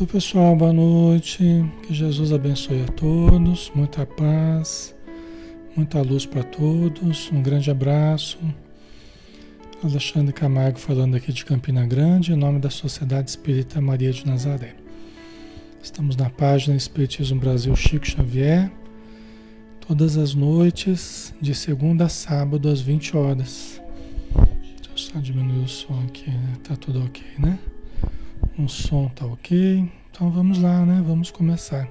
Oi pessoal, boa noite. Que Jesus abençoe a todos, muita paz, muita luz para todos. Um grande abraço. Alexandre Camargo falando aqui de Campina Grande, em nome da Sociedade Espírita Maria de Nazaré. Estamos na página Espiritismo Brasil Chico Xavier, todas as noites, de segunda a sábado, às 20 horas. Deixa eu só diminuir o som aqui, né? Tá tudo ok, né? O som tá ok. Então vamos lá, né? Vamos começar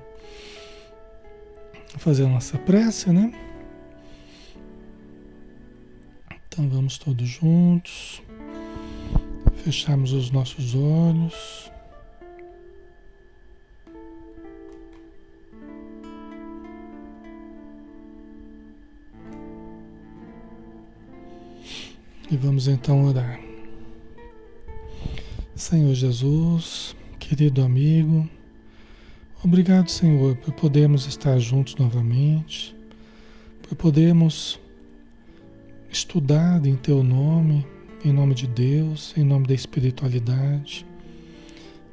a fazer a nossa prece, né? Então vamos todos juntos. Fechamos os nossos olhos. E vamos então orar. Senhor Jesus, querido amigo, obrigado, Senhor, por podermos estar juntos novamente, por podermos estudar em Teu nome, em nome de Deus, em nome da espiritualidade,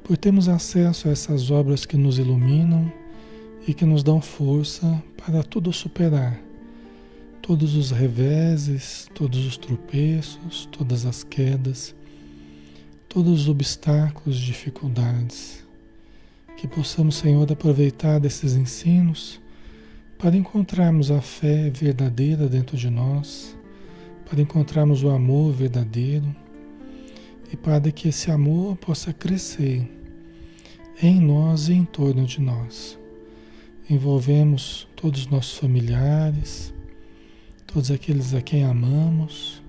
por termos acesso a essas obras que nos iluminam e que nos dão força para tudo superar, todos os reveses, todos os tropeços, todas as quedas todos os obstáculos, dificuldades. Que possamos, Senhor, aproveitar desses ensinos para encontrarmos a fé verdadeira dentro de nós, para encontrarmos o amor verdadeiro e para que esse amor possa crescer em nós e em torno de nós. Envolvemos todos os nossos familiares, todos aqueles a quem amamos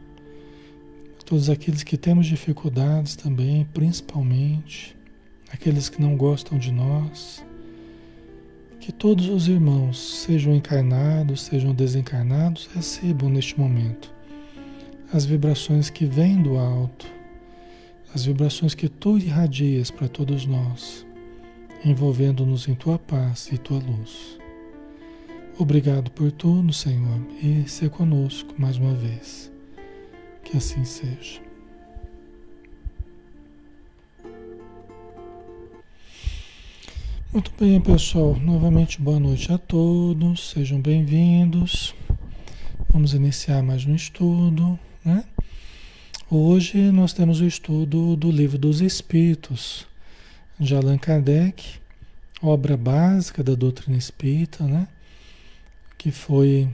todos aqueles que temos dificuldades também, principalmente, aqueles que não gostam de nós, que todos os irmãos, sejam encarnados, sejam desencarnados, recebam neste momento as vibrações que vêm do alto, as vibrações que tu irradias para todos nós, envolvendo-nos em tua paz e tua luz. Obrigado por tudo, Senhor, e ser conosco mais uma vez. Que assim seja. Muito bem, pessoal. Novamente, boa noite a todos. Sejam bem-vindos. Vamos iniciar mais um estudo, né? Hoje nós temos o estudo do Livro dos Espíritos, de Allan Kardec, obra básica da doutrina espírita, né? Que foi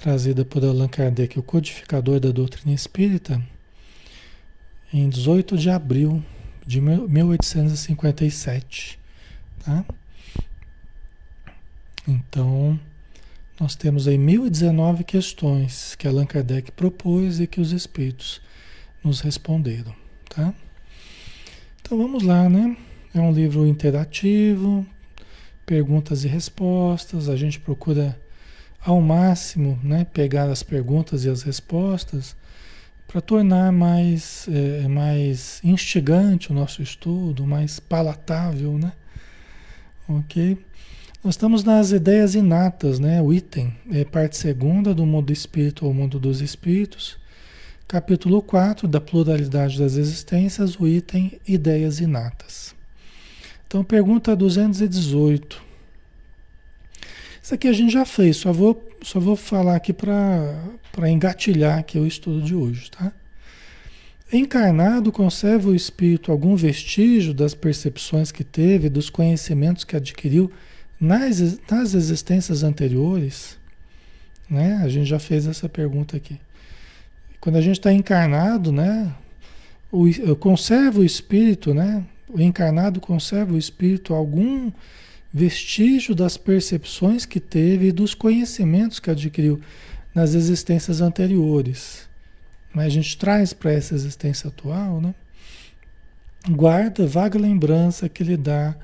trazida por Allan Kardec, o codificador da doutrina espírita, em 18 de abril de 1857. Tá? Então, nós temos aí 1019 questões que Allan Kardec propôs e que os espíritos nos responderam. Tá? Então vamos lá, né? É um livro interativo, perguntas e respostas, a gente procura ao máximo, né, pegar as perguntas e as respostas para tornar mais, é, mais instigante o nosso estudo, mais palatável, né? Ok? Nós estamos nas ideias inatas, né? O item é parte segunda do mundo espírito ou mundo dos espíritos, capítulo 4 da pluralidade das existências, o item ideias inatas. Então, pergunta 218. Isso aqui a gente já fez, só vou, só vou falar aqui para engatilhar aqui o estudo de hoje, tá? Encarnado, conserva o espírito algum vestígio das percepções que teve, dos conhecimentos que adquiriu nas, nas existências anteriores? Né? A gente já fez essa pergunta aqui. Quando a gente está encarnado, né? O, conserva o espírito, né? O encarnado conserva o espírito algum vestígio das percepções que teve e dos conhecimentos que adquiriu nas existências anteriores. mas a gente traz para essa existência atual, né? guarda vaga lembrança que lhe dá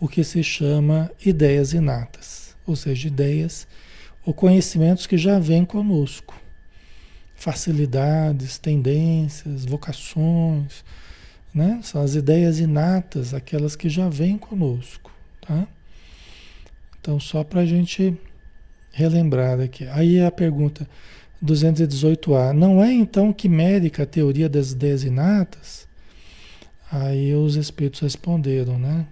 o que se chama ideias inatas, ou seja, ideias ou conhecimentos que já vêm conosco, facilidades, tendências, vocações, né? São as ideias inatas, aquelas que já vêm conosco, tá? Então, só para a gente relembrar aqui. Aí a pergunta 218A. Não é então quimérica a teoria das ideias inatas? Aí os espíritos responderam, né?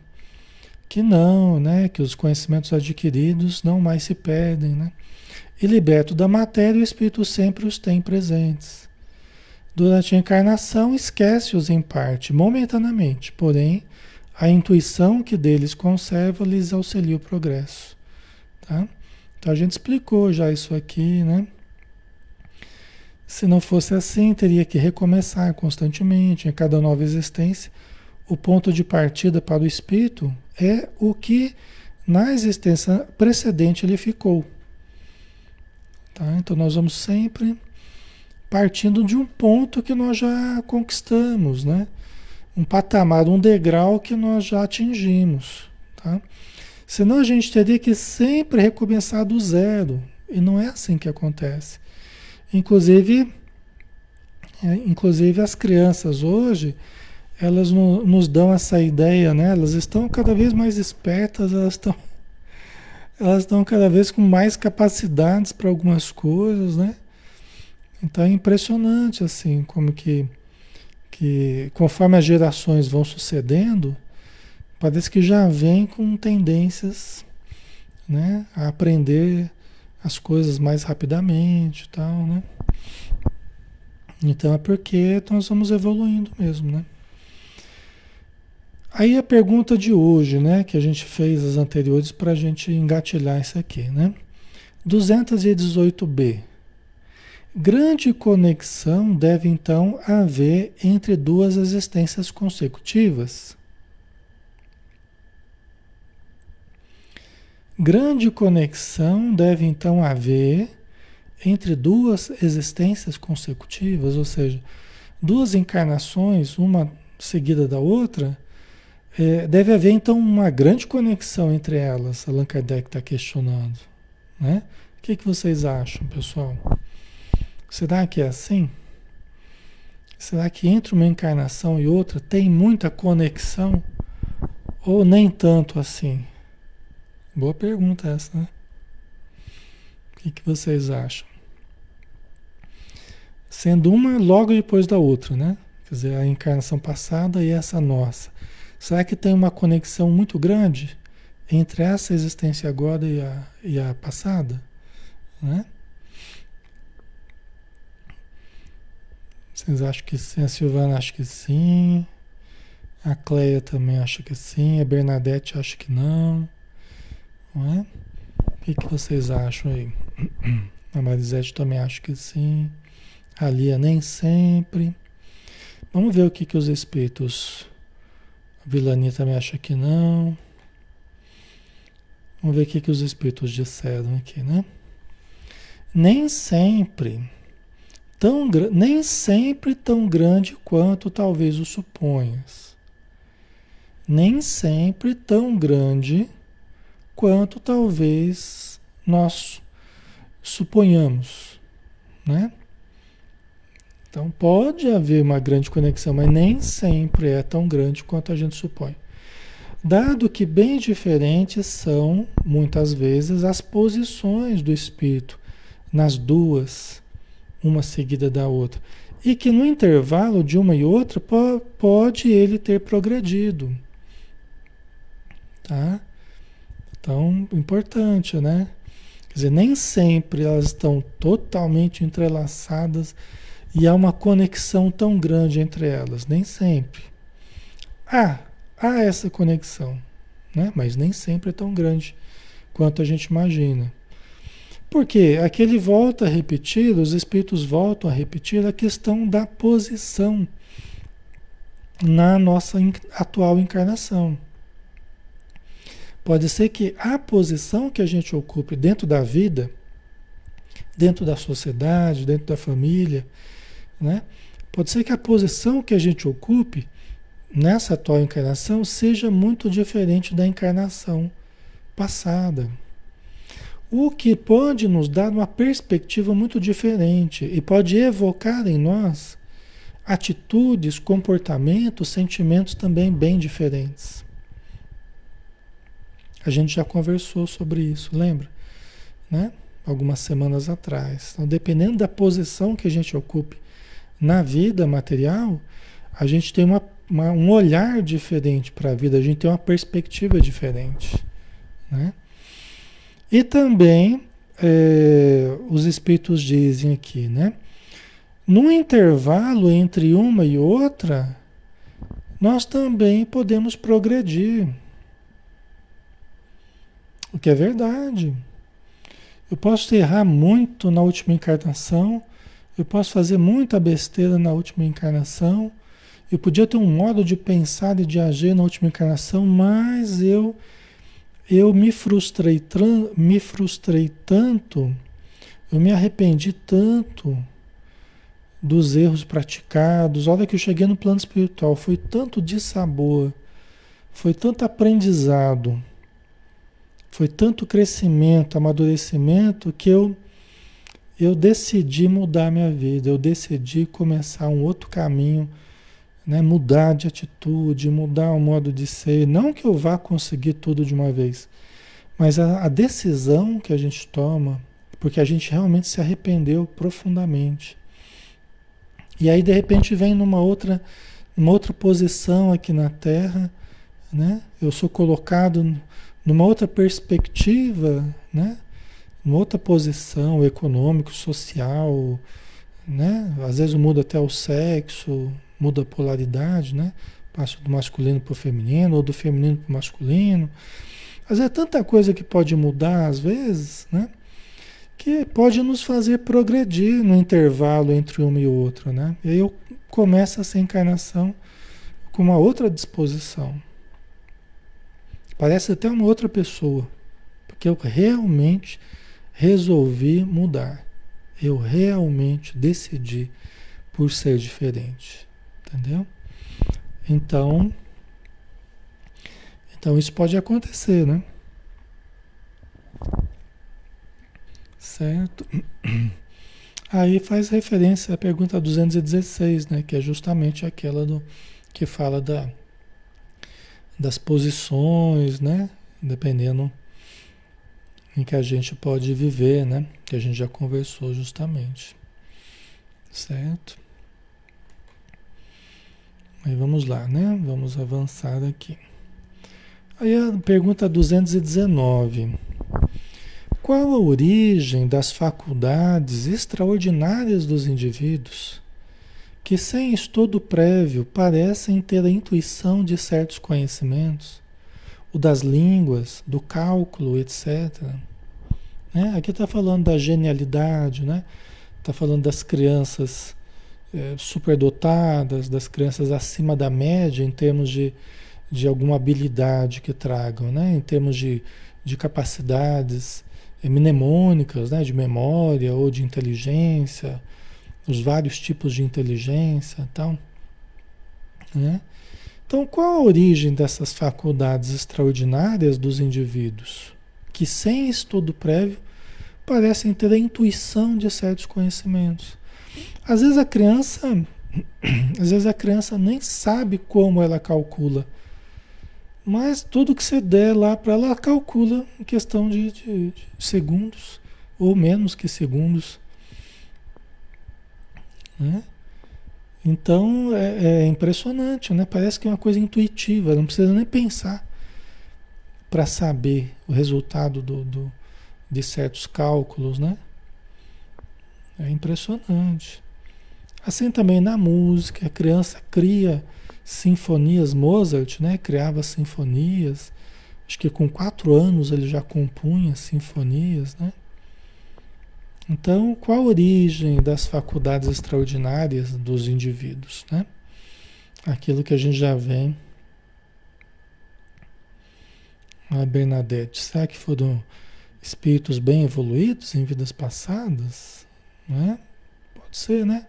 Que não, né? Que os conhecimentos adquiridos não mais se perdem, né? E liberto da matéria, o espírito sempre os tem presentes. Durante a encarnação, esquece-os em parte, momentaneamente, porém, a intuição que deles conserva lhes auxilia o progresso. Tá? Então a gente explicou já isso aqui, né? Se não fosse assim, teria que recomeçar constantemente, em cada nova existência. O ponto de partida para o espírito é o que na existência precedente ele ficou. Tá? Então nós vamos sempre partindo de um ponto que nós já conquistamos, né? Um patamar, um degrau que nós já atingimos, tá? Senão a gente teria que sempre recomeçar do zero, e não é assim que acontece. Inclusive, é, inclusive as crianças hoje, elas no, nos dão essa ideia, né? Elas estão cada vez mais espertas, elas estão elas estão cada vez com mais capacidades para algumas coisas, né? Então é impressionante assim como que, que conforme as gerações vão sucedendo, parece que já vem com tendências né, a aprender as coisas mais rapidamente e tal, né? Então é porque nós vamos evoluindo mesmo, né? Aí a pergunta de hoje, né, que a gente fez as anteriores para a gente engatilhar isso aqui, né? 218b. Grande conexão deve então haver entre duas existências consecutivas. Grande conexão deve então haver entre duas existências consecutivas, ou seja, duas encarnações, uma seguida da outra, é, deve haver então uma grande conexão entre elas, Allan Kardec está questionando. Né? O que, que vocês acham, pessoal? Será que é assim? Será que entre uma encarnação e outra tem muita conexão? Ou nem tanto assim? Boa pergunta essa, né? O que, que vocês acham? Sendo uma logo depois da outra, né? Quer dizer, a encarnação passada e essa nossa. Será que tem uma conexão muito grande entre essa existência agora e a, e a passada? Né? Vocês acham que sim? A Silvana acha que sim. A Cleia também acha que sim. A Bernadette acha que não. Não é? O que, que vocês acham aí? A Marisete também acha que sim. A Lia nem sempre. Vamos ver o que, que os espíritos. A Vilania também acha que não. Vamos ver o que, que os espíritos disseram aqui, né? Nem sempre tão, nem sempre tão grande quanto talvez o suponhas. Nem sempre tão grande quanto talvez nós suponhamos, né? Então pode haver uma grande conexão, mas nem sempre é tão grande quanto a gente supõe. Dado que bem diferentes são, muitas vezes, as posições do espírito nas duas uma seguida da outra. E que no intervalo de uma e outra pode ele ter progredido. Tá? Então, importante, né? Quer dizer, nem sempre elas estão totalmente entrelaçadas e há uma conexão tão grande entre elas, nem sempre. Há, há essa conexão, né? mas nem sempre é tão grande quanto a gente imagina. Porque aqui ele volta a repetir, os espíritos voltam a repetir a questão da posição na nossa atual encarnação. Pode ser que a posição que a gente ocupe dentro da vida, dentro da sociedade, dentro da família, né? Pode ser que a posição que a gente ocupe nessa atual encarnação seja muito diferente da encarnação passada. O que pode nos dar uma perspectiva muito diferente e pode evocar em nós atitudes, comportamentos, sentimentos também bem diferentes. A gente já conversou sobre isso, lembra? Né? Algumas semanas atrás. Então, dependendo da posição que a gente ocupe na vida material, a gente tem uma, uma um olhar diferente para a vida, a gente tem uma perspectiva diferente. Né? E também, é, os espíritos dizem aqui, né? No intervalo entre uma e outra, nós também podemos progredir. O que é verdade. Eu posso errar muito na última encarnação, eu posso fazer muita besteira na última encarnação, eu podia ter um modo de pensar e de agir na última encarnação, mas eu eu me frustrei, me frustrei tanto, eu me arrependi tanto dos erros praticados. Olha que eu cheguei no plano espiritual, foi tanto dissabor, foi tanto aprendizado, foi tanto crescimento, amadurecimento que eu eu decidi mudar minha vida, eu decidi começar um outro caminho, né? mudar de atitude, mudar o modo de ser. Não que eu vá conseguir tudo de uma vez, mas a, a decisão que a gente toma, porque a gente realmente se arrependeu profundamente. E aí de repente vem numa outra, numa outra posição aqui na Terra, né? Eu sou colocado numa outra perspectiva, né? Numa outra posição econômico, social, né? Às vezes muda até o sexo, muda a polaridade, né? Passa do masculino para o feminino ou do feminino para o masculino. Vezes é tanta coisa que pode mudar às vezes, né? que pode nos fazer progredir no intervalo entre uma e outra, né? E aí eu começo essa encarnação com uma outra disposição. Parece até uma outra pessoa, porque eu realmente resolvi mudar. Eu realmente decidi por ser diferente, entendeu? Então, então isso pode acontecer, né? Certo? Aí faz referência à pergunta 216, né, que é justamente aquela do que fala da das posições, né, dependendo em que a gente pode viver, né, que a gente já conversou justamente. Certo? Aí vamos lá, né? Vamos avançar aqui. Aí a pergunta 219. Qual a origem das faculdades extraordinárias dos indivíduos que, sem estudo prévio, parecem ter a intuição de certos conhecimentos, o das línguas, do cálculo, etc. Né? Aqui está falando da genialidade, né? Está falando das crianças é, superdotadas, das crianças acima da média em termos de, de alguma habilidade que tragam, né? Em termos de, de capacidades mnemônicas, né, de memória ou de inteligência, os vários tipos de inteligência, tal, né? Então, qual a origem dessas faculdades extraordinárias dos indivíduos que, sem estudo prévio, parecem ter a intuição de certos conhecimentos? Às vezes a criança, às vezes a criança nem sabe como ela calcula mas tudo que você der lá para ela, calcula em questão de, de, de, segundos, ou menos que segundos. Né? Então é, é, impressionante, né? Parece que é uma coisa intuitiva, não precisa nem pensar para saber o resultado do, do, de certos cálculos, né? É impressionante. Assim também na música, a criança cria sinfonias, Mozart, né, criava sinfonias. Acho que com quatro anos ele já compunha sinfonias, né? Então, qual a origem das faculdades extraordinárias dos indivíduos, né? Aquilo que a gente já vem. A Bernadette, será que foram espíritos bem evoluídos em vidas passadas? Né? Pode ser, né?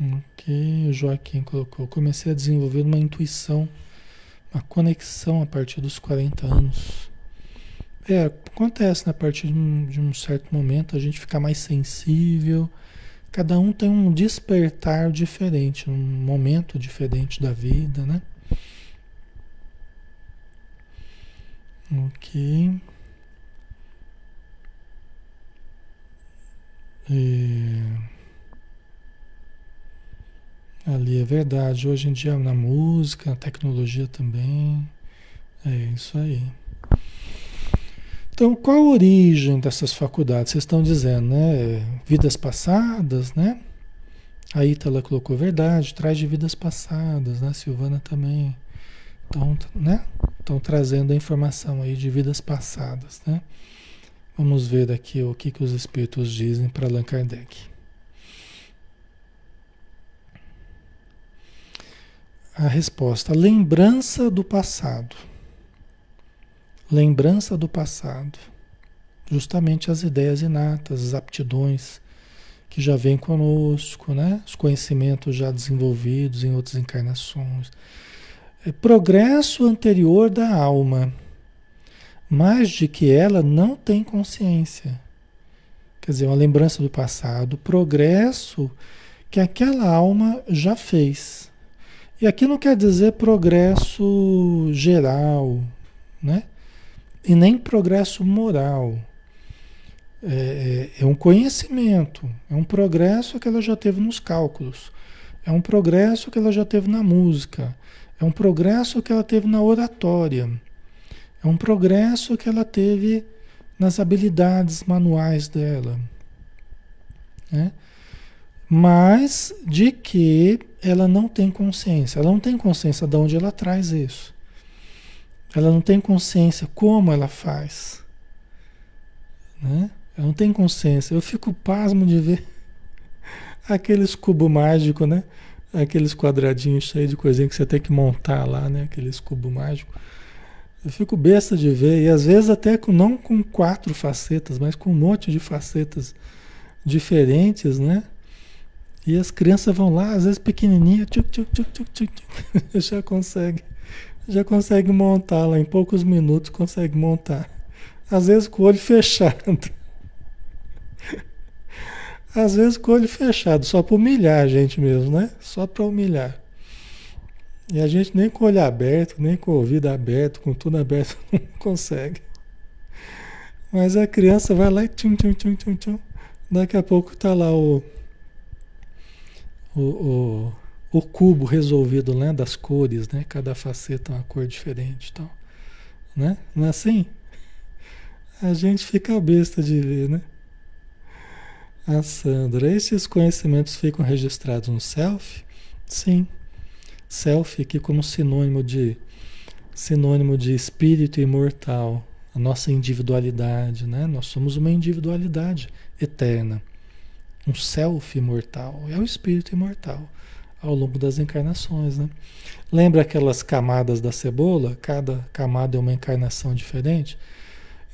Ok, o Joaquim colocou. Comecei a desenvolver uma intuição, uma conexão a partir dos 40 anos. É, acontece, né? A partir de um certo momento a gente fica mais sensível. Cada um tem um despertar diferente, um momento diferente da vida, né? Ok. Ali é verdade. Hoje em dia na música, na tecnologia também. É isso aí. Então, qual a origem dessas faculdades? Vocês estão dizendo, né? Vidas passadas, né? A Ítala colocou verdade, traz de vidas passadas, né? A Silvana também. Então, né? Estão trazendo a informação aí de vidas passadas, né? Vamos ver aqui o que, que os espíritos dizem para Allan Kardec. A resposta: lembrança do passado. Lembrança do passado. Justamente as ideias inatas, as aptidões que já vêm conosco, né? Os conhecimentos já desenvolvidos em outras encarnações. É progresso anterior da alma, mas de que ela não tem consciência. Quer dizer, uma lembrança do passado, progresso que aquela alma já fez e aqui não quer dizer progresso geral, né? E nem progresso moral. É, é, é, um conhecimento, é um progresso que ela já teve nos cálculos, é um progresso que ela já teve na música, é um progresso que ela teve na oratória, é um progresso que ela teve nas habilidades manuais dela. Né? mas de que ela não tem consciência. Ela não tem consciência de onde ela traz isso. Ela não tem consciência como ela faz. Né? Ela não tem consciência. Eu fico pasmo de ver aqueles cubos mágicos, né? Aqueles quadradinhos cheios de coisinha que você tem que montar lá, né? Aqueles cubos mágicos. Eu fico besta de ver, e às vezes até com, não com quatro facetas, mas com um monte de facetas diferentes, né? E as crianças vão lá, às vezes pequenininha, tchuc, tchuc, tchuc, tchuc, tchuc, já consegue, já consegue montar lá em poucos minutos consegue montar. Às vezes com o olho fechado. Às vezes com o olho fechado, só para humilhar a gente mesmo, né? Só para humilhar. E a gente nem com o olho aberto, nem com o ouvido aberto, com tudo aberto, não consegue. Mas a criança vai lá e tchum, tchum, tchum, tchum, tchum. Daqui a pouco tá lá o, o, o, o, cubo resolvido né, das cores, né? Cada faceta é uma cor diferente tal. Né? Não é assim? A gente fica besta de ver, né? A Sandra, esses conhecimentos ficam registrados no self? Sim. Self aqui como sinônimo de sinônimo de espírito imortal, a nossa individualidade, né? Nós somos uma individualidade eterna um self imortal, é o espírito imortal ao longo das encarnações, né? Lembra aquelas camadas da cebola? Cada camada é uma encarnação diferente.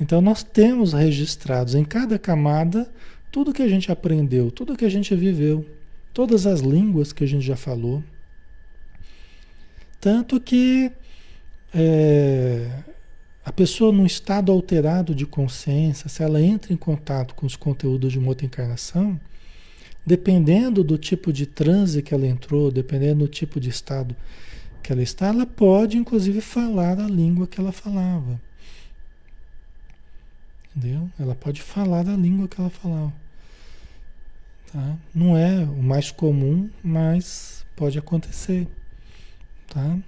Então nós temos registrados em cada camada tudo que a gente aprendeu, tudo que a gente viveu, todas as línguas que a gente já falou. Tanto que é, a pessoa num estado alterado de consciência, se ela entra em contato com os conteúdos de uma outra encarnação, dependendo do tipo de transe que ela entrou, dependendo do tipo de estado que ela está, ela pode inclusive falar a língua que ela falava. Entendeu? Ela pode falar a língua que ela falava. Tá? Não é o mais comum, mas pode acontecer. Tá?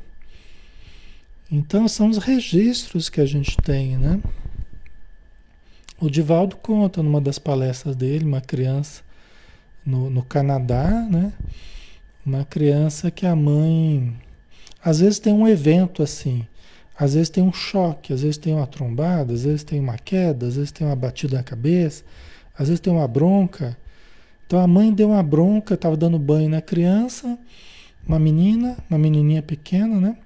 Então são os registros que a gente tem, né? O Divaldo conta numa das palestras dele, uma criança no, no Canadá, né? Uma criança que a mãe. Às vezes tem um evento assim, às vezes tem um choque, às vezes tem uma trombada, às vezes tem uma queda, às vezes tem uma batida na cabeça, às vezes tem uma bronca. Então a mãe deu uma bronca, estava dando banho na criança, uma menina, uma menininha pequena, né?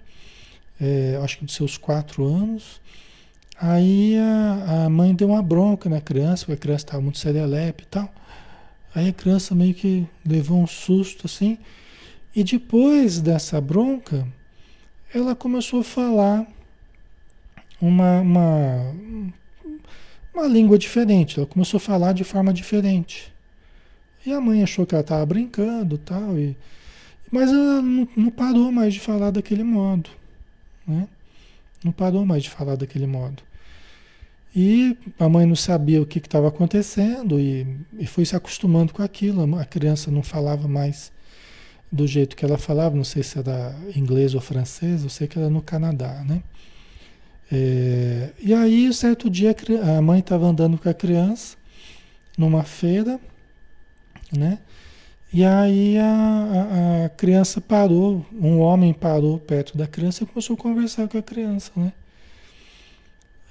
É, acho que dos seus quatro anos. Aí a, a, mãe deu uma bronca na criança, porque a criança estava muito serelepe e tal. Aí a criança meio que levou um susto assim. E depois dessa bronca, ela começou a falar uma, uma, uma língua diferente. Ela começou a falar de forma diferente. E a mãe achou que ela estava brincando tal, e mas ela não, não, parou mais de falar daquele modo. Né? Não parou mais de falar daquele modo. E a mãe não sabia o que estava acontecendo e, e foi se acostumando com aquilo. A criança não falava mais do jeito que ela falava, não sei se era inglês ou francês, eu sei que era no Canadá, né? É, e aí, certo dia, a mãe estava andando com a criança numa feira, né? E aí a, a, criança parou, um homem parou perto da criança e começou a conversar com a criança, né?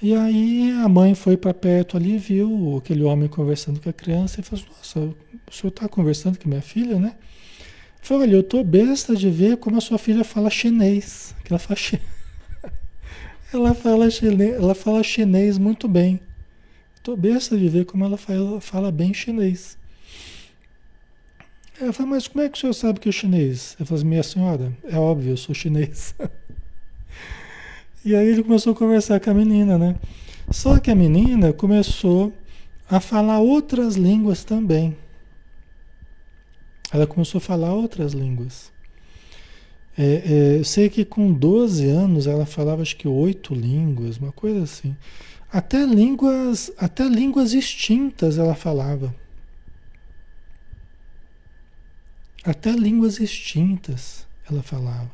E aí a mãe foi para perto ali, viu aquele homem conversando com a criança e falou: Nossa, o senhor está conversando com minha filha, né? Falei, olha, eu tô besta de ver como a sua filha fala chinês. Que ela fala, chi... ela fala chinês, ela fala chinês muito bem. Tô besta de ver como ela fala bem chinês. Ela falou, mas como é que o senhor sabe que é chinês? Eu falei, minha senhora, é óbvio, eu sou chinês. e aí ele começou a conversar com a menina, né? Só que a menina começou a falar outras línguas também. Ela começou a falar outras línguas. É, é, eu sei que com 12 anos ela falava acho que oito línguas, uma coisa assim. Até línguas, até línguas extintas ela falava. Até línguas extintas ela falava.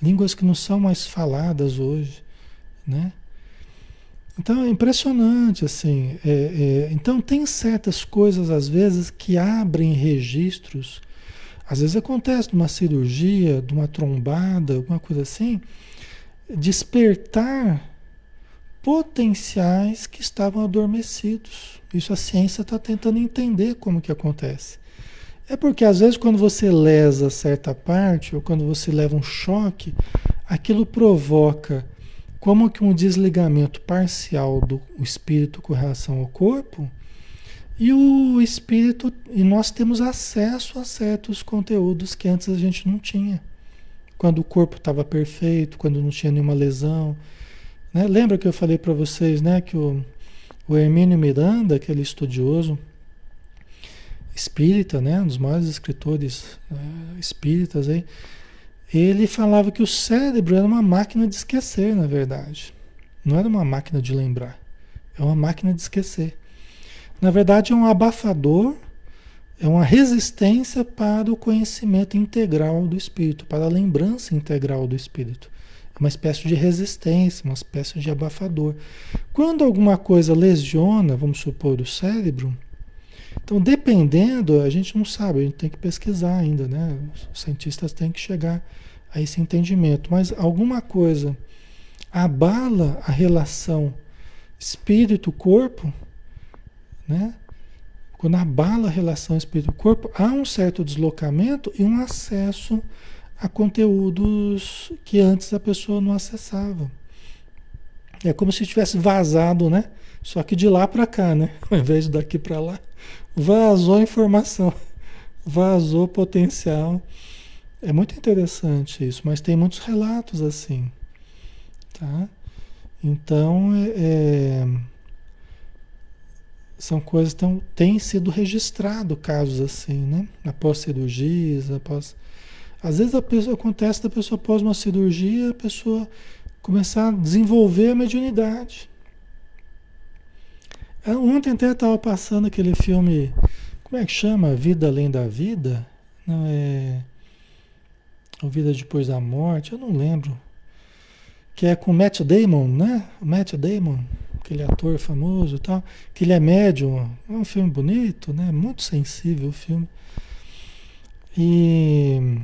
Línguas que não são mais faladas hoje, né? Então é impressionante, assim. É, é, então tem certas coisas, às vezes, que abrem registros. Às vezes acontece numa cirurgia, de uma trombada, alguma coisa assim, despertar potenciais que estavam adormecidos. Isso a ciência está tentando entender como que acontece. É porque às vezes quando você lesa certa parte, ou quando você leva um choque, aquilo provoca como que um desligamento parcial do espírito com relação ao corpo, e o espírito, e nós temos acesso a certos conteúdos que antes a gente não tinha. Quando o corpo estava perfeito, quando não tinha nenhuma lesão. Né? Lembra que eu falei para vocês né, que o, o Hermínio Miranda, aquele estudioso, espírita, né, um dos maiores escritores né, espíritas aí, ele falava que o cérebro era uma máquina de esquecer, na verdade. Não era uma máquina de lembrar, é uma máquina de esquecer. Na verdade, é um abafador, é uma resistência para o conhecimento integral do espírito, para a lembrança integral do espírito. É uma espécie de resistência, uma espécie de abafador. Quando alguma coisa lesiona, vamos supor, o cérebro, então, dependendo, a gente não sabe, a gente tem que pesquisar ainda, né? Os cientistas têm que chegar a esse entendimento. Mas alguma coisa abala a relação espírito-corpo, né? Quando abala a relação espírito-corpo, há um certo deslocamento e um acesso a conteúdos que antes a pessoa não acessava. É como se tivesse vazado, né? Só que de lá para cá, né? Ao invés de daqui para lá, vazou informação, vazou potencial. É muito interessante isso, mas tem muitos relatos assim, tá? Então, é, é são coisas que têm sido registrados casos assim, né? Após cirurgias, após... Às vezes a pessoa, acontece da pessoa após uma cirurgia, a pessoa começar a desenvolver a mediunidade. É, ontem até estava passando aquele filme, como é que chama? Vida Além da Vida? Não é. Vida Depois da Morte, eu não lembro. Que é com Matt Damon, né? Matt Damon, aquele ator famoso e tal. Que ele é médium. É um filme bonito, né? Muito sensível o filme. E.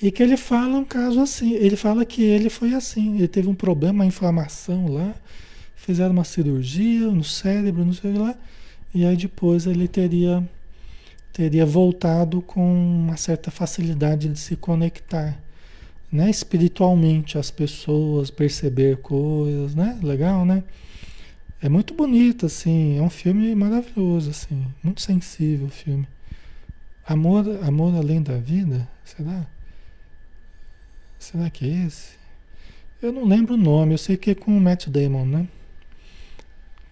E que ele fala um caso assim. Ele fala que ele foi assim. Ele teve um problema, uma inflamação lá fizeram uma cirurgia no cérebro, não sei lá, e aí depois ele teria teria voltado com uma certa facilidade de se conectar, né, espiritualmente às pessoas, perceber coisas, né? Legal, né? É muito bonito, assim, é um filme maravilhoso, assim, muito sensível o filme. Amor, Amor Além da Vida, será? Será que é esse? Eu não lembro o nome, eu sei que é com o Matt Damon, né?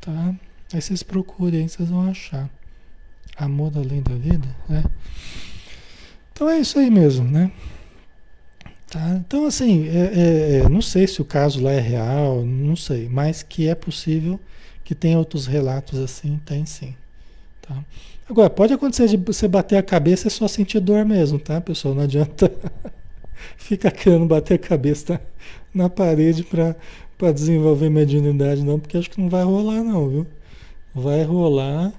Tá? Aí vocês procurem vocês vão achar. Amor Além da Vida, né? Então é isso aí mesmo, né? Tá? Então, assim, é, é, é, não sei se o caso lá é real, não sei, mas que é possível que tenha outros relatos assim, tem sim. Tá? Agora, pode acontecer de você bater a cabeça e só sentir dor mesmo, tá, pessoal? Não adianta ficar querendo bater a cabeça na parede para desenvolver mediunidade, não, porque acho que não vai rolar, não, viu? Vai rolar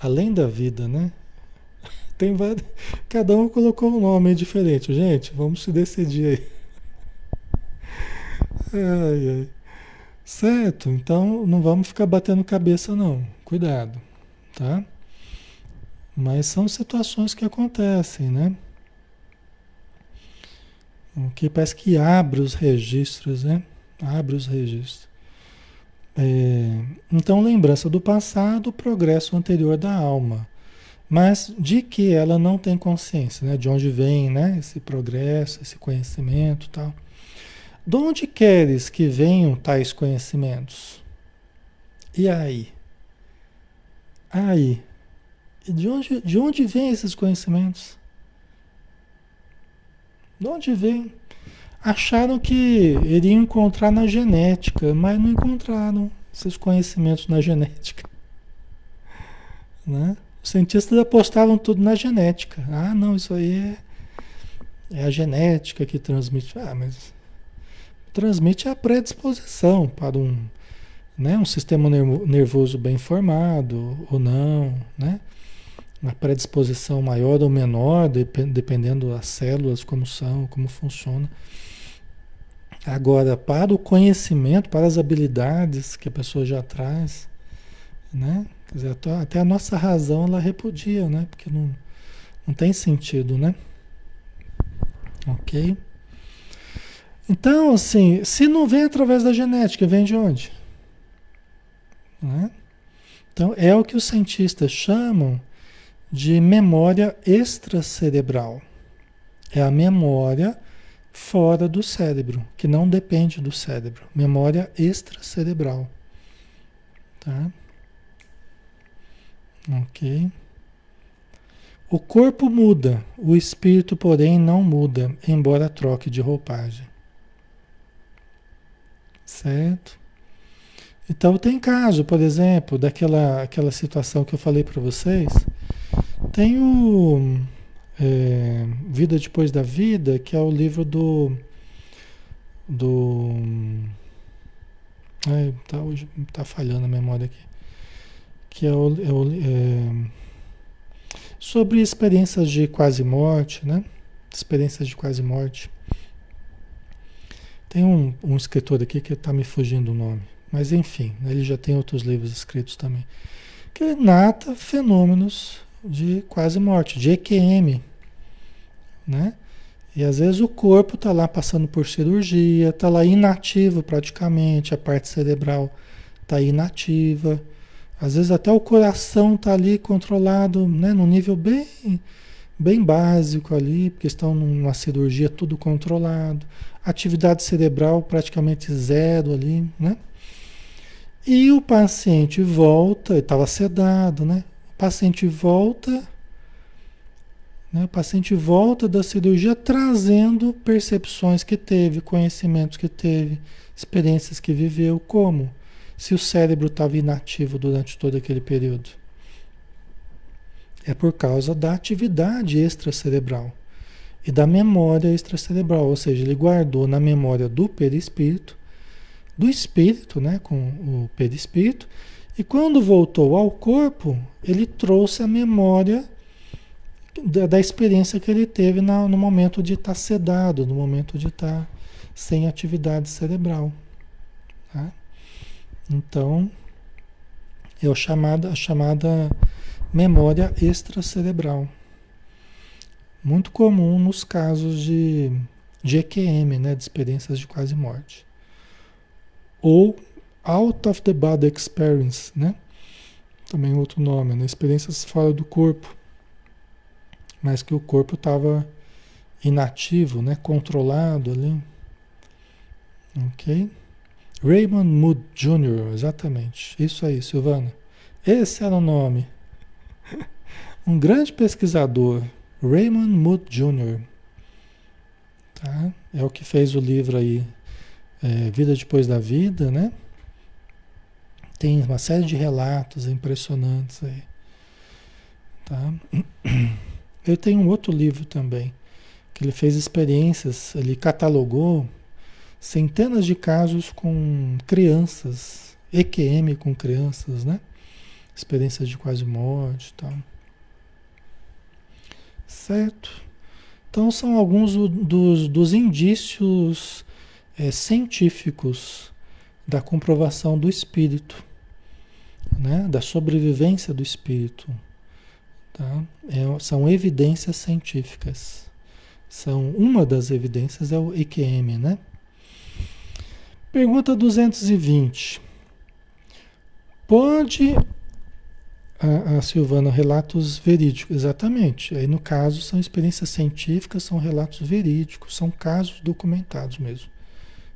além da vida, né? Tem vários, cada um colocou um nome diferente, gente. Vamos se decidir aí. Ai, ai. Certo? Então não vamos ficar batendo cabeça, não. Cuidado, tá? Mas são situações que acontecem, né? O que parece que abre os registros, né? Abre os registros. É, então, lembrança do passado, progresso anterior da alma mas de que ela não tem consciência, né? De onde vem, né? Esse progresso, esse conhecimento, tal. De onde queres que venham tais conhecimentos? E aí? Aí? De onde, de onde vêm esses conhecimentos? De onde vem? Acharam que iriam encontrar na genética, mas não encontraram esses conhecimentos na genética. Né? Os cientistas apostavam tudo na genética. Ah, não, isso aí é, é a genética que transmite. Ah, mas transmite a predisposição para um, né, um sistema nervoso bem formado ou não, né? Uma predisposição maior ou menor, dependendo das células, como são, como funciona. Agora, para o conhecimento, para as habilidades que a pessoa já traz, né? Dizer, até a nossa razão ela repudia, né? Porque não, não tem sentido, né? Ok? Então, assim, se não vem através da genética, vem de onde? Né? Então, é o que os cientistas chamam de memória extracerebral. É a memória fora do cérebro, que não depende do cérebro. Memória extracerebral. Tá? Ok. O corpo muda, o espírito, porém, não muda, embora troque de roupagem. Certo? Então, tem caso, por exemplo, daquela aquela situação que eu falei para vocês. Tem o é, Vida Depois da Vida, que é o livro do. do. Ai, tá, hoje tá falhando a memória aqui que é, o, é, o, é sobre experiências de quase morte, né? Experiências de quase morte. Tem um, um escritor aqui que está me fugindo o nome, mas enfim, ele já tem outros livros escritos também, que nata fenômenos de quase morte, de EQM, né? E às vezes o corpo está lá passando por cirurgia, está lá inativo praticamente, a parte cerebral está inativa às vezes até o coração está ali controlado, né, num nível bem, bem básico ali, porque estão numa cirurgia tudo controlado. Atividade cerebral praticamente zero ali, né? E o paciente volta, estava sedado, né? O paciente volta, né? O paciente volta da cirurgia trazendo percepções que teve, conhecimentos que teve, experiências que viveu, como? se o cérebro estava inativo durante todo aquele período? É por causa da atividade extracerebral e da memória extracerebral, ou seja, ele guardou na memória do perispírito, do espírito, né, com o perispírito, e quando voltou ao corpo, ele trouxe a memória da, da experiência que ele teve na, no momento de estar sedado, no momento de estar sem atividade cerebral. Tá? Então, é a chamada, a chamada memória extracerebral. Muito comum nos casos de, de EQM, né, de experiências de quase morte. Ou Out of the Body Experience, né? Também outro nome, né? Experiências fora do corpo. Mas que o corpo estava inativo, né? Controlado ali. Ok? Raymond Mood Jr., exatamente. Isso aí, Silvana. Esse era o nome. Um grande pesquisador, Raymond Mood Jr. Tá? É o que fez o livro aí, é, Vida Depois da Vida, né? Tem uma série de relatos impressionantes aí. Tá? Ele tem um outro livro também, que ele fez experiências, ele catalogou centenas de casos com crianças, EQM com crianças, né? Experiências de quase morte e tal. Certo? Então são alguns dos, dos indícios é, científicos da comprovação do espírito, né? da sobrevivência do espírito. Tá? É, são evidências científicas. São uma das evidências é o EQM, né? Pergunta 220. Pode a, a, Silvana, relatos verídicos, exatamente. Aí no caso são experiências científicas, são relatos verídicos, são casos documentados mesmo.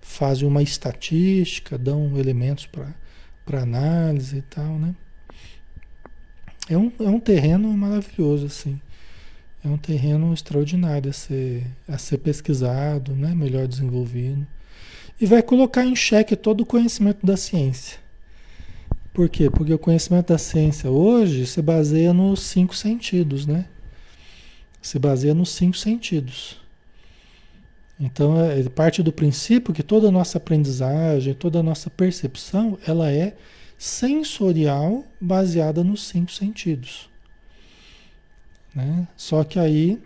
Fazem uma estatística, dão elementos para análise e tal, né? É um, é um terreno maravilhoso, assim. É um terreno extraordinário a ser, a ser pesquisado, né? melhor desenvolvido. E vai colocar em xeque todo o conhecimento da ciência. Por quê? Porque o conhecimento da ciência hoje se baseia nos cinco sentidos, né? Se baseia nos cinco sentidos. Então, é, ele parte do princípio que toda a nossa aprendizagem, toda a nossa percepção, ela é sensorial baseada nos cinco sentidos. Né? Só que aí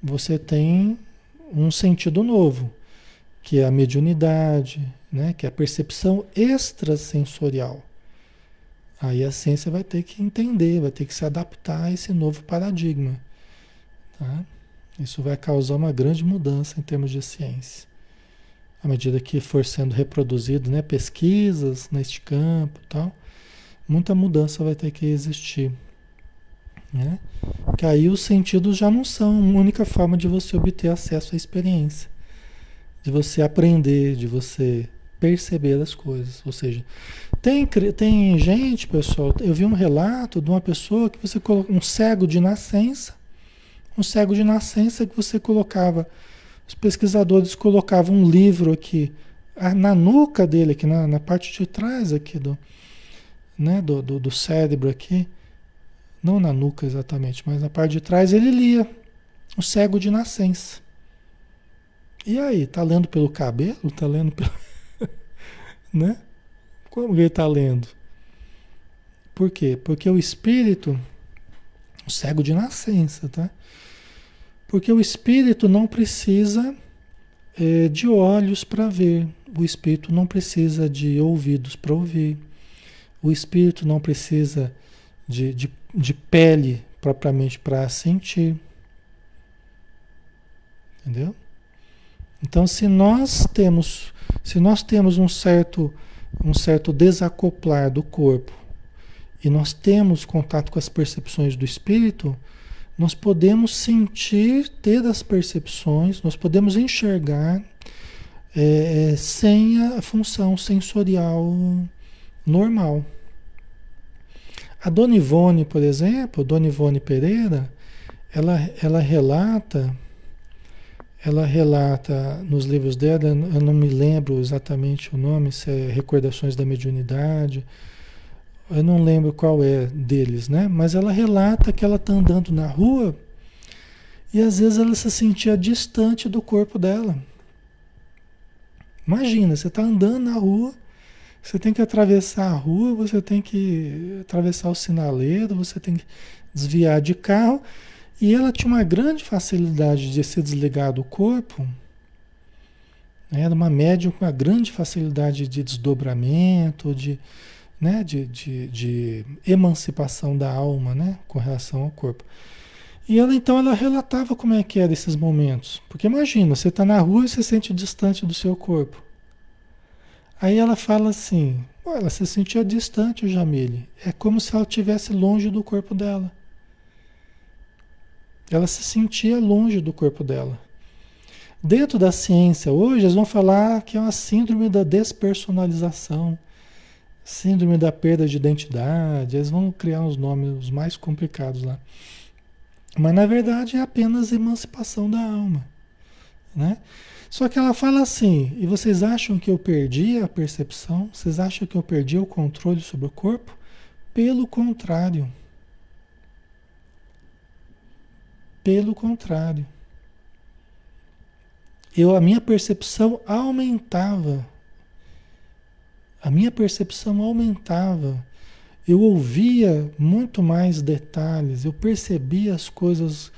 você tem um sentido novo, que é a mediunidade, né? que é a percepção extrasensorial. Aí a ciência vai ter que entender, vai ter que se adaptar a esse novo paradigma. Tá? Isso vai causar uma grande mudança em termos de ciência. À medida que for sendo reproduzido né, pesquisas neste campo tal, muita mudança vai ter que existir. Né? Que aí os sentidos já não são a única forma de você obter acesso à experiência, de você aprender, de você perceber as coisas. Ou seja, tem, tem gente, pessoal, eu vi um relato de uma pessoa que você colocou, um cego de nascença, um cego de nascença que você colocava, os pesquisadores colocavam um livro aqui, na nuca dele, aqui na, na parte de trás aqui do, né, do, do, do cérebro aqui, não na nuca exatamente, mas na parte de trás ele lia, o cego de nascença. E aí, tá lendo pelo cabelo? Tá lendo pelo né? Como ele está lendo? Por quê? Porque o espírito, o cego de nascença, tá? Porque o espírito não precisa é, de olhos para ver, o espírito não precisa de ouvidos para ouvir, o espírito não precisa de, de, de pele propriamente para sentir. Entendeu? Então, se nós temos, se nós temos um certo, um certo desacoplar do corpo e nós temos contato com as percepções do espírito, nós podemos sentir, ter as percepções, nós podemos enxergar é, é sem a função sensorial normal. A Dona Ivone, por exemplo, Dona Ivone Pereira, ela, ela relata ela relata nos livros dela, eu não me lembro exatamente o nome, se é Recordações da Mediunidade, eu não lembro qual é deles, né? Mas ela relata que ela está andando na rua e às vezes ela se sentia distante do corpo dela. Imagina, você está andando na rua, você tem que atravessar a rua, você tem que atravessar o sinaleiro, você tem que desviar de carro e ela tinha uma grande facilidade de se desligar do corpo. Era uma médium com uma grande facilidade de desdobramento, de, né, de, de, de emancipação da alma né, com relação ao corpo. E ela então ela relatava como é que era esses momentos. Porque imagina, você está na rua e se sente distante do seu corpo. Aí ela fala assim, Ela se sentia distante, Jamile. É como se ela estivesse longe do corpo dela. Ela se sentia longe do corpo dela. Dentro da ciência, hoje, eles vão falar que é uma síndrome da despersonalização, síndrome da perda de identidade. Eles vão criar uns nomes mais complicados lá. Mas, na verdade, é apenas emancipação da alma. Né? Só que ela fala assim: e vocês acham que eu perdi a percepção? Vocês acham que eu perdi o controle sobre o corpo? Pelo contrário. Pelo contrário. Eu, a minha percepção aumentava. A minha percepção aumentava. Eu ouvia muito mais detalhes, eu percebia as coisas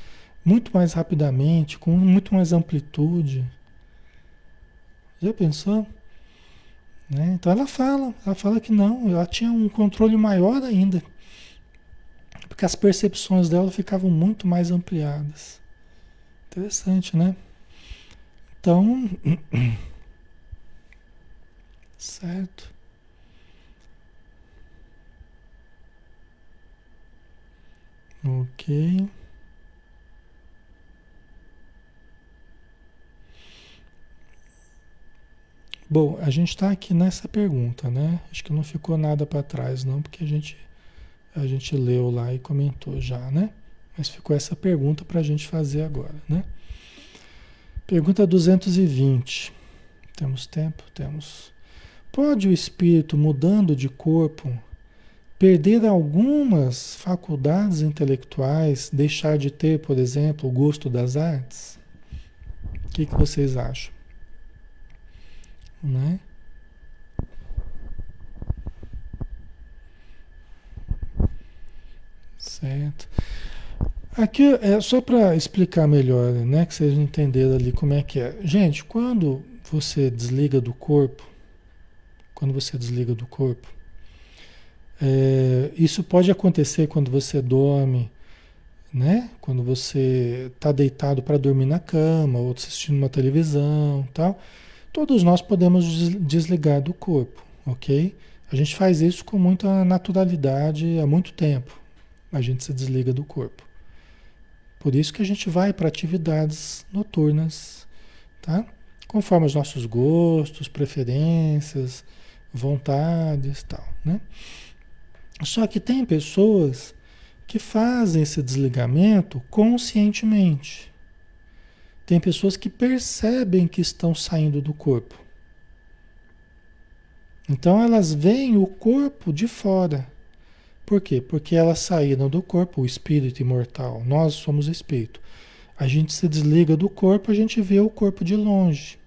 muito mais rapidamente, com muito mais amplitude. Já pensou? Né? Então ela fala, ela fala que não, ela tinha um controle maior ainda, porque as percepções dela ficavam muito mais ampliadas. Interessante, né? Então, certo. Ok. Bom, a gente está aqui nessa pergunta, né? Acho que não ficou nada para trás, não, porque a gente, a gente leu lá e comentou já, né? Mas ficou essa pergunta para a gente fazer agora, né? Pergunta 220. Temos tempo? Temos. Pode o espírito, mudando de corpo, perder algumas faculdades intelectuais, deixar de ter, por exemplo, o gosto das artes? O que, que vocês acham? né? Certo. Aqui é só para explicar melhor, né, que vocês entenderam ali como é que é. Gente, quando você desliga do corpo, quando você desliga do corpo, é, isso pode acontecer quando você dorme, né? Quando você está deitado para dormir na cama ou assistindo uma televisão, tal. Todos nós podemos desligar do corpo, ok? A gente faz isso com muita naturalidade há muito tempo. A gente se desliga do corpo. Por isso que a gente vai para atividades noturnas, tá? Conforme os nossos gostos, preferências, vontades, tal, né? Só que tem pessoas que fazem esse desligamento conscientemente. Tem pessoas que percebem que estão saindo do corpo. Então elas veem o corpo de fora. Por quê? Porque elas saíram do corpo, o espírito imortal. Nós somos espírito. A gente se desliga do corpo, a gente vê o corpo de longe.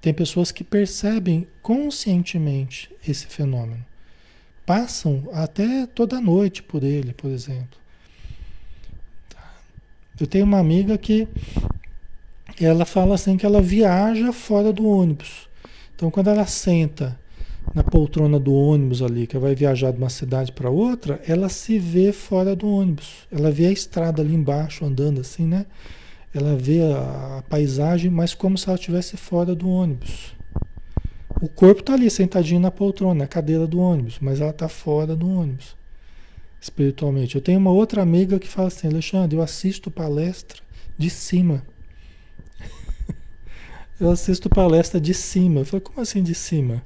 Tem pessoas que percebem conscientemente esse fenômeno. Passam até toda noite por ele, por exemplo. Eu tenho uma amiga que ela fala assim que ela viaja fora do ônibus. Então quando ela senta na poltrona do ônibus ali, que vai viajar de uma cidade para outra, ela se vê fora do ônibus. Ela vê a estrada ali embaixo andando assim, né? Ela vê a, a paisagem, mas como se ela estivesse fora do ônibus. O corpo está ali sentadinho na poltrona, na cadeira do ônibus, mas ela está fora do ônibus espiritualmente. Eu tenho uma outra amiga que fala assim, Alexandre, eu assisto palestra de cima. eu assisto palestra de cima. Eu falei, como assim de cima?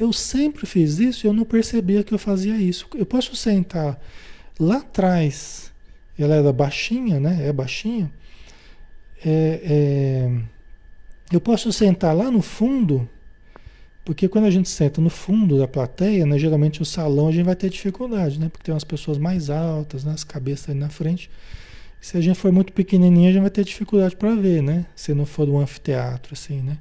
Eu sempre fiz isso e eu não percebia que eu fazia isso. Eu posso sentar lá atrás, ela era baixinha, né? É baixinha. É, é, eu posso sentar lá no fundo porque quando a gente senta no fundo da plateia, né, geralmente o salão a gente vai ter dificuldade, né? Porque tem umas pessoas mais altas, né, as cabeças ali na frente. Se a gente for muito pequenininho, a gente vai ter dificuldade para ver, né? Se não for um anfiteatro, assim, né?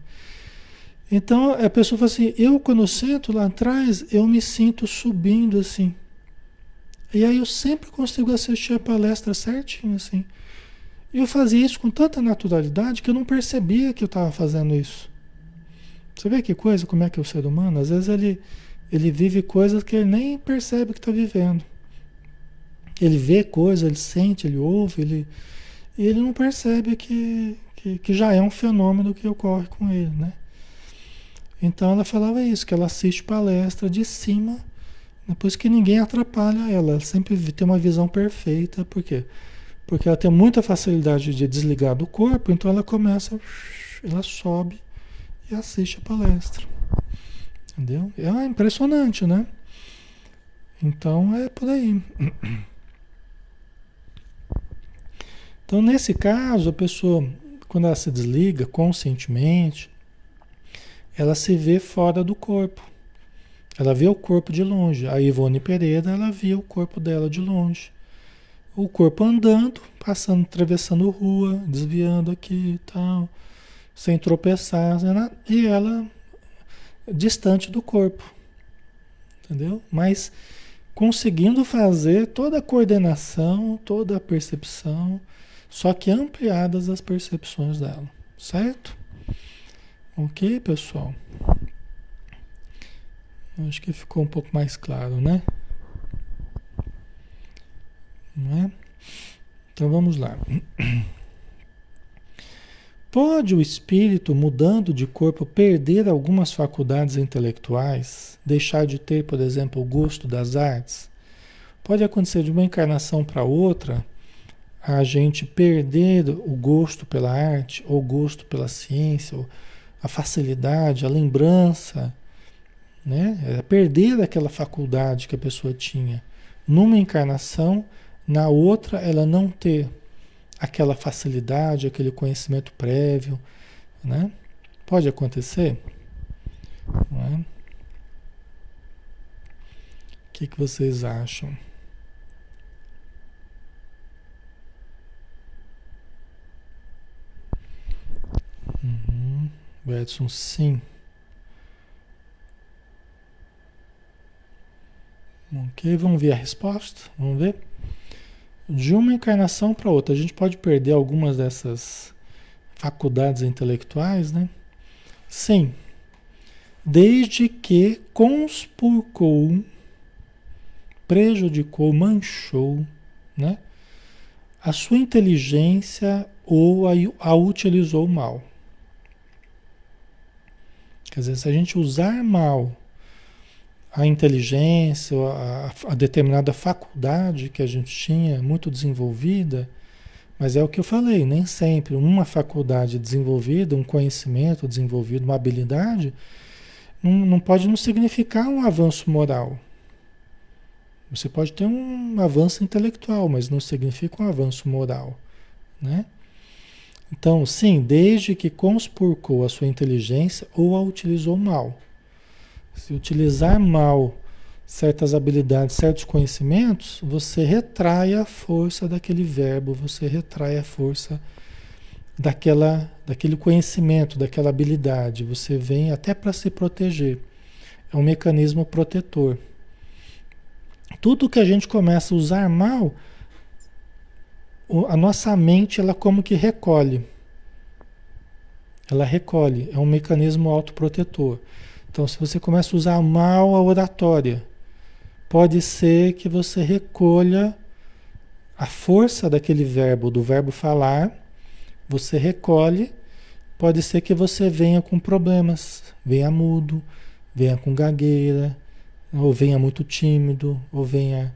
Então a pessoa fala assim: eu quando eu sento lá atrás, eu me sinto subindo assim. E aí eu sempre consigo assistir a palestra certinho, assim. Eu fazia isso com tanta naturalidade que eu não percebia que eu estava fazendo isso. Você vê que coisa, como é que é o ser humano? Às vezes ele, ele vive coisas que ele nem percebe que está vivendo. Ele vê coisas, ele sente, ele ouve, ele, e ele não percebe que, que, que, já é um fenômeno que ocorre com ele, né? Então ela falava isso, que ela assiste palestra de cima, depois que ninguém atrapalha ela, ela sempre tem uma visão perfeita, por quê? Porque ela tem muita facilidade de desligar do corpo, então ela começa, ela sobe e assiste a palestra. Entendeu? É impressionante, né? Então é por aí. Então, nesse caso, a pessoa, quando ela se desliga conscientemente, ela se vê fora do corpo. Ela vê o corpo de longe. A Ivone Pereira, ela via o corpo dela de longe. O corpo andando, passando, atravessando rua, desviando aqui e tal, sem tropeçar, e ela distante do corpo. Entendeu? Mas conseguindo fazer toda a coordenação, toda a percepção, só que ampliadas as percepções dela, certo? Ok, pessoal? Acho que ficou um pouco mais claro, né? Não é? Então vamos lá. Pode o espírito, mudando de corpo, perder algumas faculdades intelectuais? Deixar de ter, por exemplo, o gosto das artes? Pode acontecer de uma encarnação para outra a gente perder o gosto pela arte, ou o gosto pela ciência, a facilidade, a lembrança, né? É perder aquela faculdade que a pessoa tinha numa encarnação, na outra ela não ter aquela facilidade, aquele conhecimento prévio, né? Pode acontecer, é? O que, que vocês acham? Uhum. Edson, sim. Ok, vamos ver a resposta? Vamos ver? De uma encarnação para outra, a gente pode perder algumas dessas faculdades intelectuais, né? Sim. Desde que conspurcou, prejudicou, manchou, né? A sua inteligência ou a, a utilizou mal. Quer dizer, se a gente usar mal a inteligência, a, a determinada faculdade que a gente tinha muito desenvolvida, mas é o que eu falei, nem sempre uma faculdade desenvolvida, um conhecimento desenvolvido, uma habilidade, não, não pode não significar um avanço moral. Você pode ter um avanço intelectual, mas não significa um avanço moral, né? Então, sim, desde que conspurcou a sua inteligência ou a utilizou mal. Se utilizar mal certas habilidades, certos conhecimentos, você retrai a força daquele verbo, você retrai a força daquela, daquele conhecimento, daquela habilidade. Você vem até para se proteger. É um mecanismo protetor. Tudo que a gente começa a usar mal, a nossa mente ela como que recolhe. Ela recolhe, é um mecanismo autoprotetor. Então, se você começa a usar mal a oratória, pode ser que você recolha a força daquele verbo, do verbo falar, você recolhe, pode ser que você venha com problemas, venha mudo, venha com gagueira, ou venha muito tímido, ou venha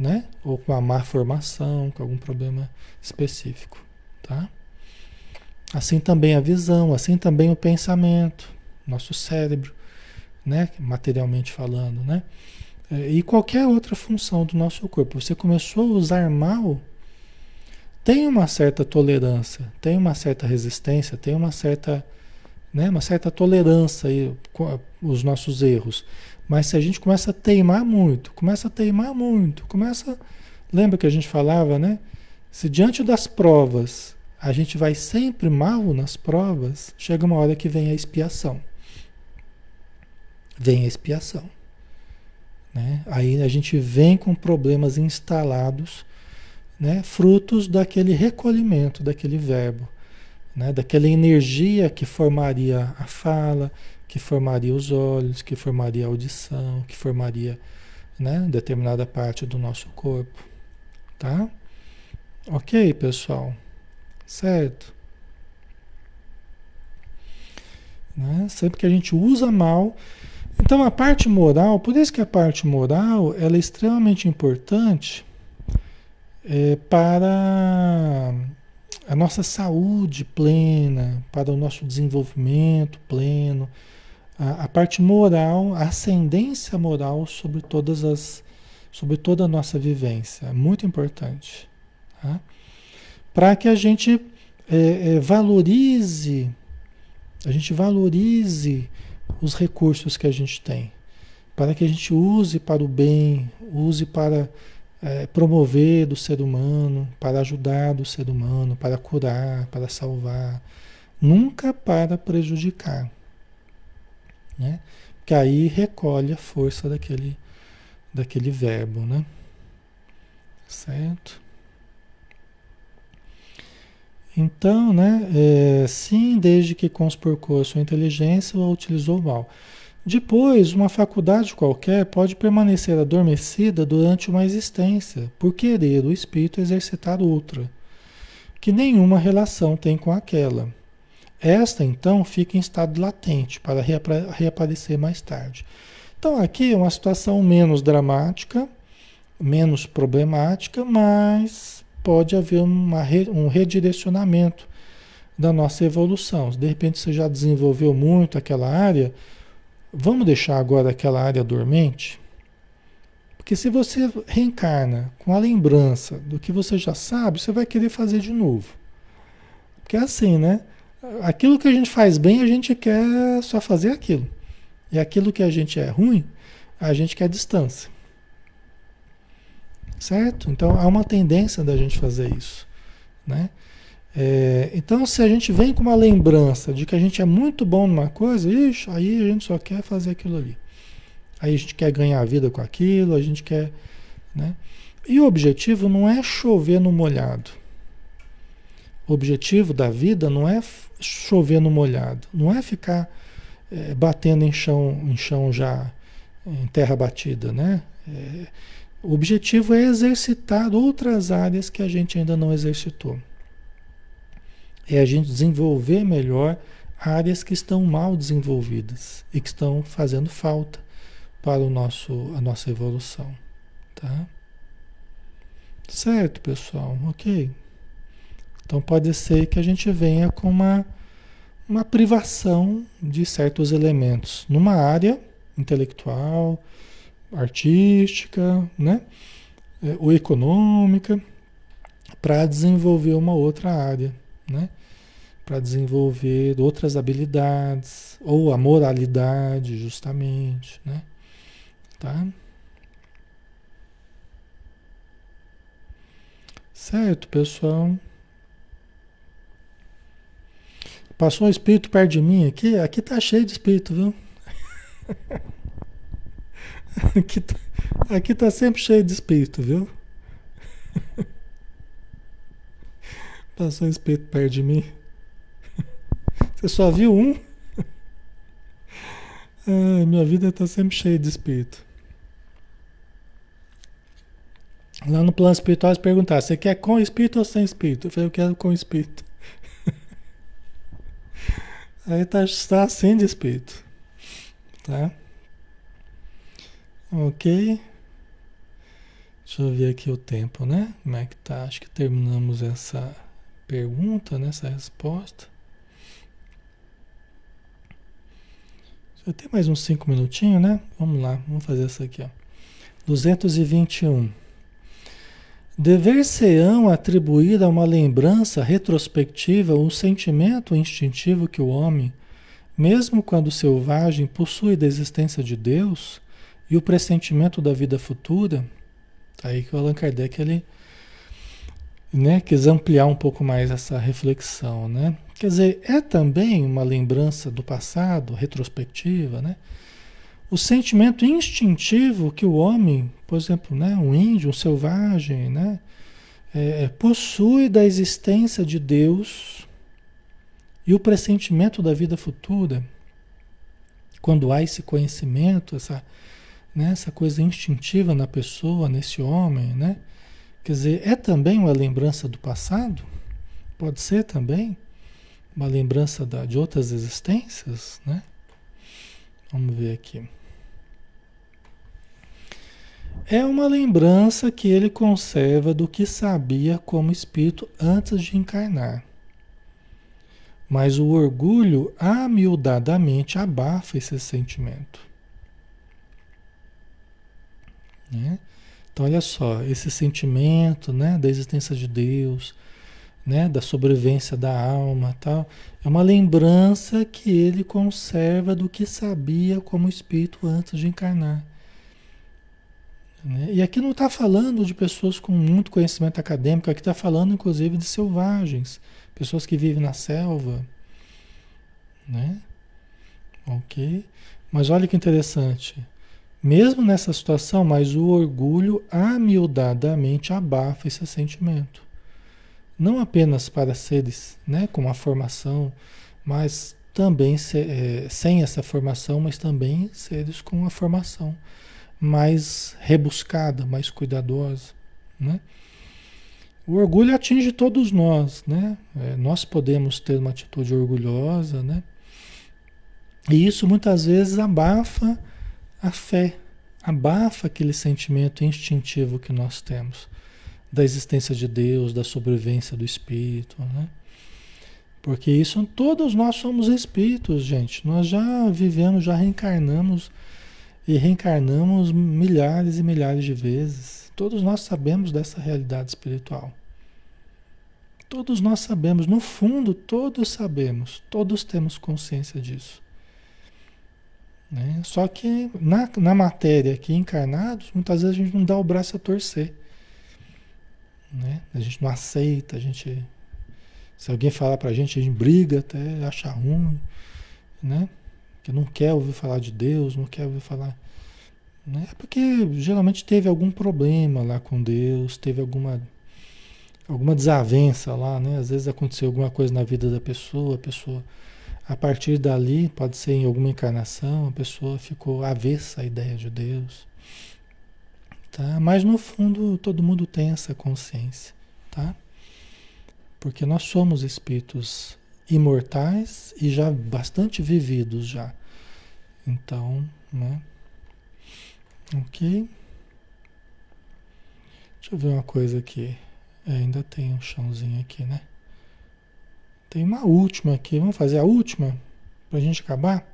né? Ou com uma má formação, com algum problema específico, tá? Assim também a visão, assim também o pensamento, nosso cérebro, né? Materialmente falando, né? É, e qualquer outra função do nosso corpo. Você começou a usar mal, tem uma certa tolerância, tem uma certa resistência, tem uma certa, né? Uma certa tolerância aí com os nossos erros. Mas se a gente começa a teimar muito, começa a teimar muito, começa. Lembra que a gente falava, né? Se diante das provas a gente vai sempre mal nas provas, chega uma hora que vem a expiação. Vem a expiação. Né? Aí a gente vem com problemas instalados, né? frutos daquele recolhimento, daquele verbo, né? daquela energia que formaria a fala, que formaria os olhos, que formaria a audição, que formaria né, determinada parte do nosso corpo. Tá? Ok, pessoal? Certo? Né? Sempre que a gente usa mal. Então a parte moral, por isso que a parte moral ela é extremamente importante é, para a nossa saúde plena, para o nosso desenvolvimento pleno, a, a parte moral, a ascendência moral sobre todas as, sobre toda a nossa vivência, é muito importante, tá? para que a gente é, é, valorize, a gente valorize os recursos que a gente tem, para que a gente use para o bem, use para é, promover do ser humano, para ajudar do ser humano, para curar, para salvar, nunca para prejudicar. Né? Que aí recolhe a força daquele, daquele verbo, né? Certo? Então, né, é, sim, desde que conspurcou a sua inteligência a utilizou mal. Depois, uma faculdade qualquer pode permanecer adormecida durante uma existência, por querer o espírito exercitar outra, que nenhuma relação tem com aquela. Esta, então, fica em estado latente para reaparecer mais tarde. Então, aqui é uma situação menos dramática, menos problemática, mas pode haver uma, um redirecionamento da nossa evolução. De repente, você já desenvolveu muito aquela área Vamos deixar agora aquela área dormente? Porque se você reencarna com a lembrança do que você já sabe, você vai querer fazer de novo. Porque é assim, né? Aquilo que a gente faz bem, a gente quer só fazer aquilo. E aquilo que a gente é ruim, a gente quer distância. Certo? Então há uma tendência da gente fazer isso, né? É, então, se a gente vem com uma lembrança de que a gente é muito bom numa coisa, ixi, aí a gente só quer fazer aquilo ali. Aí a gente quer ganhar a vida com aquilo, a gente quer. Né? E o objetivo não é chover no molhado. O objetivo da vida não é chover no molhado, não é ficar é, batendo em chão, em chão já, em terra batida, né? É, o objetivo é exercitar outras áreas que a gente ainda não exercitou é a gente desenvolver melhor áreas que estão mal desenvolvidas e que estão fazendo falta para o nosso, a nossa evolução. Tá? Certo, pessoal? Ok. Então pode ser que a gente venha com uma, uma privação de certos elementos numa área intelectual, artística, né? É, ou econômica, para desenvolver uma outra área, né? para desenvolver outras habilidades, ou a moralidade, justamente, né? Tá? Certo, pessoal? Passou um espírito perto de mim aqui, aqui tá cheio de espírito, viu? aqui, tá, aqui tá sempre cheio de espírito, viu? Passou um espírito perto de mim. Você só viu um? Ai, minha vida está sempre cheia de espírito. Lá no plano espiritual, eles perguntaram: você quer com espírito ou sem espírito? Eu falei: eu quero com espírito. Aí está tá sem de espírito. Tá? Ok. Deixa eu ver aqui o tempo, né? Como é que tá? Acho que terminamos essa pergunta, né? essa resposta. Já tem mais uns 5 minutinhos, né? Vamos lá, vamos fazer essa aqui. Ó. 221. Dever-se-ão atribuir a uma lembrança retrospectiva um sentimento instintivo que o homem, mesmo quando selvagem, possui da existência de Deus e o pressentimento da vida futura? Aí que o Allan Kardec ele, né, quis ampliar um pouco mais essa reflexão, né? Quer dizer, é também uma lembrança do passado, retrospectiva, né? O sentimento instintivo que o homem, por exemplo, né, um índio, um selvagem, né, é, possui da existência de Deus e o pressentimento da vida futura. Quando há esse conhecimento, essa, né, essa coisa instintiva na pessoa, nesse homem, né? Quer dizer, é também uma lembrança do passado? Pode ser também. Uma lembrança da, de outras existências, né? Vamos ver aqui. É uma lembrança que ele conserva do que sabia como espírito antes de encarnar. Mas o orgulho amiudadamente abafa esse sentimento. Né? Então, olha só, esse sentimento né, da existência de Deus, né, da sobrevivência da alma, tal, é uma lembrança que ele conserva do que sabia como espírito antes de encarnar. Né? E aqui não está falando de pessoas com muito conhecimento acadêmico, aqui está falando inclusive de selvagens, pessoas que vivem na selva. Né? Ok? Mas olha que interessante. Mesmo nessa situação, mas o orgulho amiudadamente abafa esse sentimento. Não apenas para seres né, com uma formação, mas também se, é, sem essa formação, mas também seres com uma formação mais rebuscada, mais cuidadosa, né? O orgulho atinge todos nós, né? É, nós podemos ter uma atitude orgulhosa, né? E isso muitas vezes abafa a fé, abafa aquele sentimento instintivo que nós temos da existência de Deus, da sobrevivência do espírito, né? Porque isso todos nós somos espíritos, gente. Nós já vivemos, já reencarnamos e reencarnamos milhares e milhares de vezes. Todos nós sabemos dessa realidade espiritual. Todos nós sabemos, no fundo, todos sabemos, todos temos consciência disso. Né? Só que na, na matéria aqui, encarnados, muitas vezes a gente não dá o braço a torcer. Né? A gente não aceita, a gente. Se alguém falar pra gente, a gente briga até achar ruim, né? que não quer ouvir falar de Deus, não quer ouvir falar. Né? É porque geralmente teve algum problema lá com Deus, teve alguma, alguma desavença lá, né? Às vezes aconteceu alguma coisa na vida da pessoa, a pessoa, a partir dali, pode ser em alguma encarnação, a pessoa ficou avessa à ideia de Deus. Tá? Mas no fundo todo mundo tem essa consciência, tá? Porque nós somos espíritos imortais e já bastante vividos já. Então, né? Ok. Deixa eu ver uma coisa aqui. É, ainda tem um chãozinho aqui, né? Tem uma última aqui. Vamos fazer a última para a gente acabar?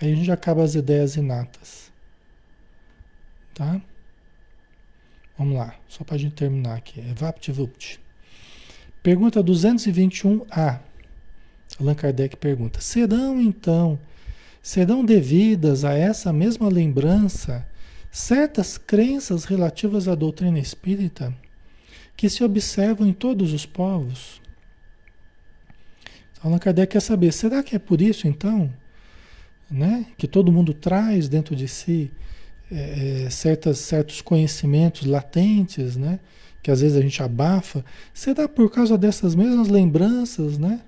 Aí a gente acaba as ideias inatas. Tá? Vamos lá, só para a gente terminar aqui. É VaptVupt. Pergunta 221A. Allan Kardec pergunta: serão então, serão devidas a essa mesma lembrança certas crenças relativas à doutrina espírita que se observam em todos os povos? Allan Kardec quer saber: será que é por isso então, né, que todo mundo traz dentro de si é, é certas, certos conhecimentos latentes, né? Que às vezes a gente abafa, será por causa dessas mesmas lembranças, né?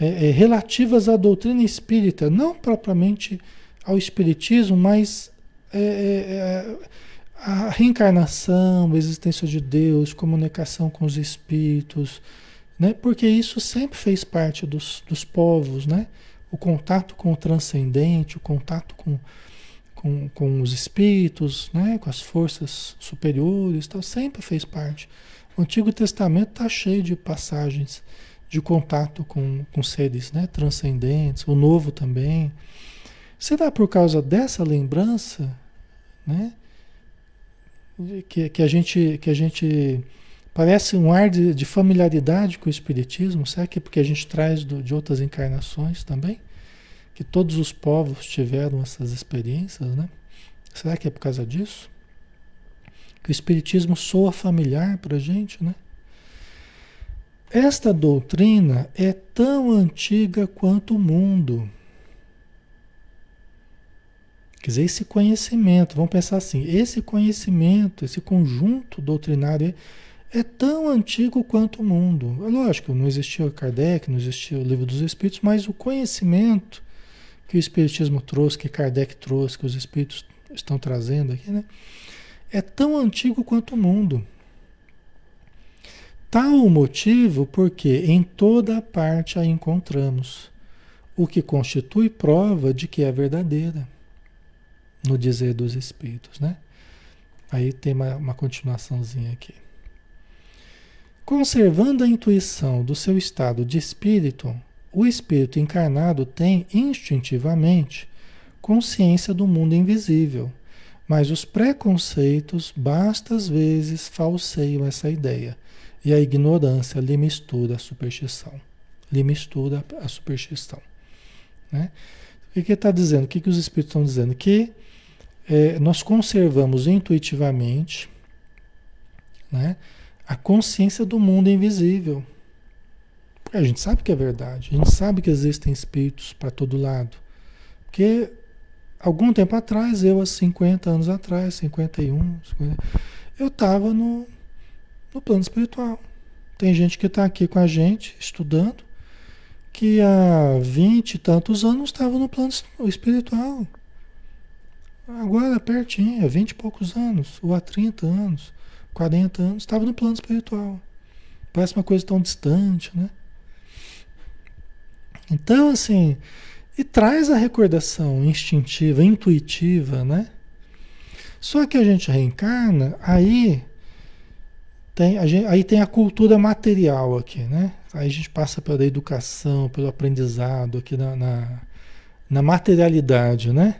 é, é, relativas à doutrina espírita, não propriamente ao espiritismo, mas é, é, a reencarnação, a existência de Deus, comunicação com os espíritos, né? Porque isso sempre fez parte dos, dos povos, né? O contato com o transcendente, o contato com, com, com os espíritos, né? Com as forças superiores, tal, sempre fez parte. O Antigo Testamento está cheio de passagens de contato com, com seres né, transcendentes, o novo também. Será por causa dessa lembrança né, que, que, a gente, que a gente parece um ar de, de familiaridade com o Espiritismo? Será que é porque a gente traz do, de outras encarnações também? Que todos os povos tiveram essas experiências, né? Será que é por causa disso? Que o Espiritismo soa familiar para a gente, né? Esta doutrina é tão antiga quanto o mundo. Quer dizer, esse conhecimento, vamos pensar assim, esse conhecimento, esse conjunto doutrinário é tão antigo quanto o mundo. É lógico, não existia Kardec, não existia o Livro dos Espíritos, mas o conhecimento que o Espiritismo trouxe, que Kardec trouxe, que os Espíritos estão trazendo aqui, né? É tão antigo quanto o mundo. Tal o motivo porque em toda parte a encontramos, o que constitui prova de que é verdadeira, no dizer dos Espíritos, né? Aí tem uma, uma continuaçãozinha aqui. Conservando a intuição do seu estado de espírito, o espírito encarnado tem instintivamente consciência do mundo invisível, mas os preconceitos bastas vezes falseiam essa ideia e a ignorância lhe mistura a superstição. Lhe mistura a superstição. Né? O que está dizendo? O que, que os espíritos estão dizendo? Que é, nós conservamos intuitivamente né, a consciência do mundo invisível. Porque a gente sabe que é verdade, a gente sabe que existem espíritos para todo lado. Porque algum tempo atrás, eu há 50 anos atrás, 51, 50, eu estava no, no plano espiritual. Tem gente que está aqui com a gente, estudando, que há 20 e tantos anos estava no plano espiritual. Agora, pertinho, há 20 e poucos anos, ou há 30 anos, 40 anos, estava no plano espiritual. Parece uma coisa tão distante, né? Então, assim, e traz a recordação instintiva, intuitiva, né? Só que a gente reencarna, aí tem, gente, aí tem a cultura material aqui, né? Aí a gente passa pela educação, pelo aprendizado aqui na, na, na materialidade, né?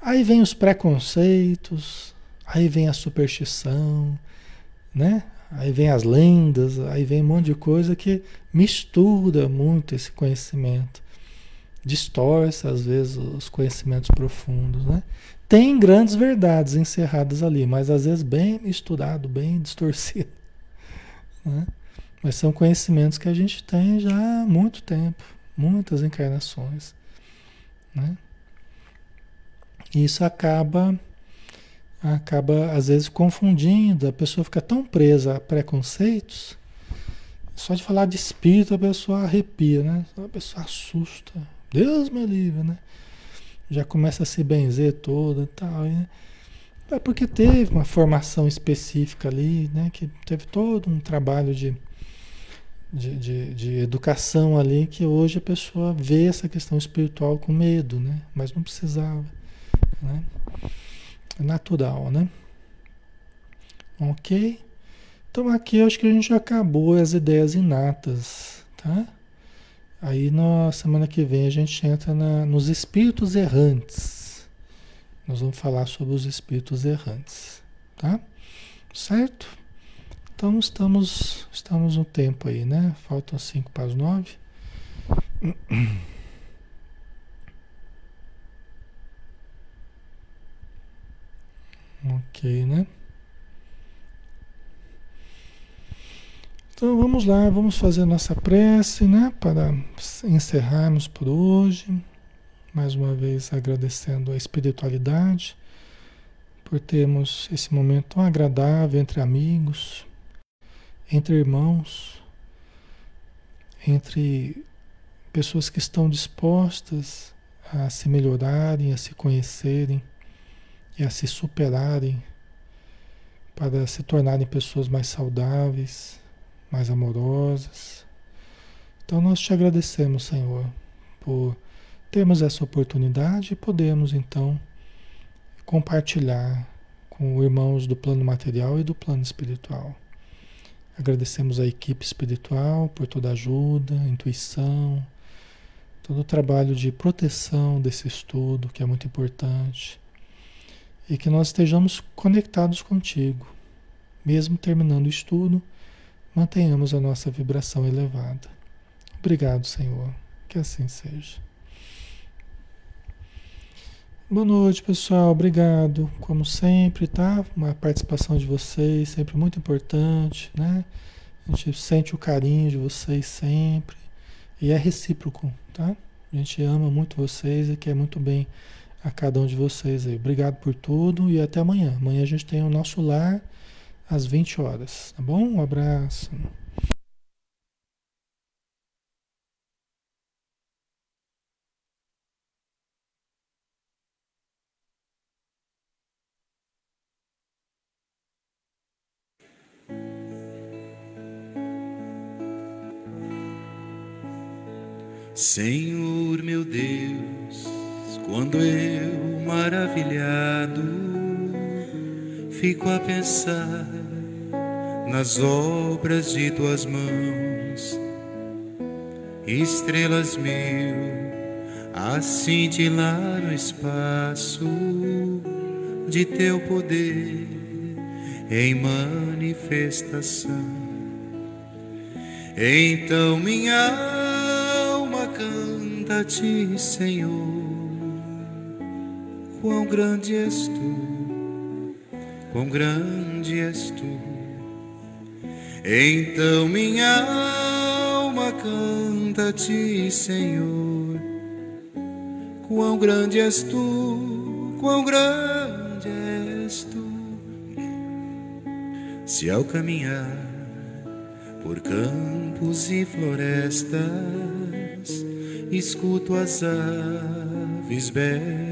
Aí vem os preconceitos, aí vem a superstição, né? Aí vem as lendas, aí vem um monte de coisa que mistura muito esse conhecimento. Distorce, às vezes, os conhecimentos profundos, né? Tem grandes verdades encerradas ali, mas às vezes bem misturado, bem distorcido. Né? Mas são conhecimentos que a gente tem já há muito tempo, muitas encarnações. Né? isso acaba, acaba às vezes confundindo, a pessoa fica tão presa a preconceitos, só de falar de espírito a pessoa arrepia, né? A pessoa assusta. Deus me livre, né? Já começa a se benzer toda e tal. Né? É porque teve uma formação específica ali, né? Que teve todo um trabalho de, de, de, de, educação ali que hoje a pessoa vê essa questão espiritual com medo, né? Mas não precisava. Né? Natural, né? Ok? Então aqui acho que a gente já acabou as ideias inatas, tá? Aí na semana que vem a gente entra na, nos espíritos errantes. Nós vamos falar sobre os espíritos errantes, tá? Certo? Então estamos, estamos no tempo aí, né? Faltam cinco para as nove. Ok, né? Então vamos lá, vamos fazer nossa prece, né? Para encerrarmos por hoje. Mais uma vez agradecendo a espiritualidade por termos esse momento tão agradável entre amigos, entre irmãos, entre pessoas que estão dispostas a se melhorarem, a se conhecerem e a se superarem para se tornarem pessoas mais saudáveis, mais amorosas. Então nós te agradecemos, Senhor, por termos essa oportunidade e podemos então compartilhar com irmãos do plano material e do plano espiritual. Agradecemos a equipe espiritual por toda a ajuda, intuição, todo o trabalho de proteção desse estudo, que é muito importante e que nós estejamos conectados contigo. Mesmo terminando o estudo, mantenhamos a nossa vibração elevada. Obrigado, Senhor. Que assim seja. Boa noite, pessoal. Obrigado. Como sempre, tá? Uma participação de vocês sempre muito importante, né? A gente sente o carinho de vocês sempre. E é recíproco, tá? A gente ama muito vocês e quer muito bem a cada um de vocês aí. Obrigado por tudo e até amanhã. Amanhã a gente tem o nosso lar às 20 horas, tá bom? Um abraço. Senhor meu Deus quando eu maravilhado fico a pensar nas obras de tuas mãos, estrelas mil a cintilar no espaço de teu poder em manifestação. Então minha a ti, Senhor. Quão grande és tu, quão grande és tu. Então minha alma canta a ti, Senhor. Quão grande és tu, quão grande és tu. Se ao caminhar por campos e florestas, escuto as aves belas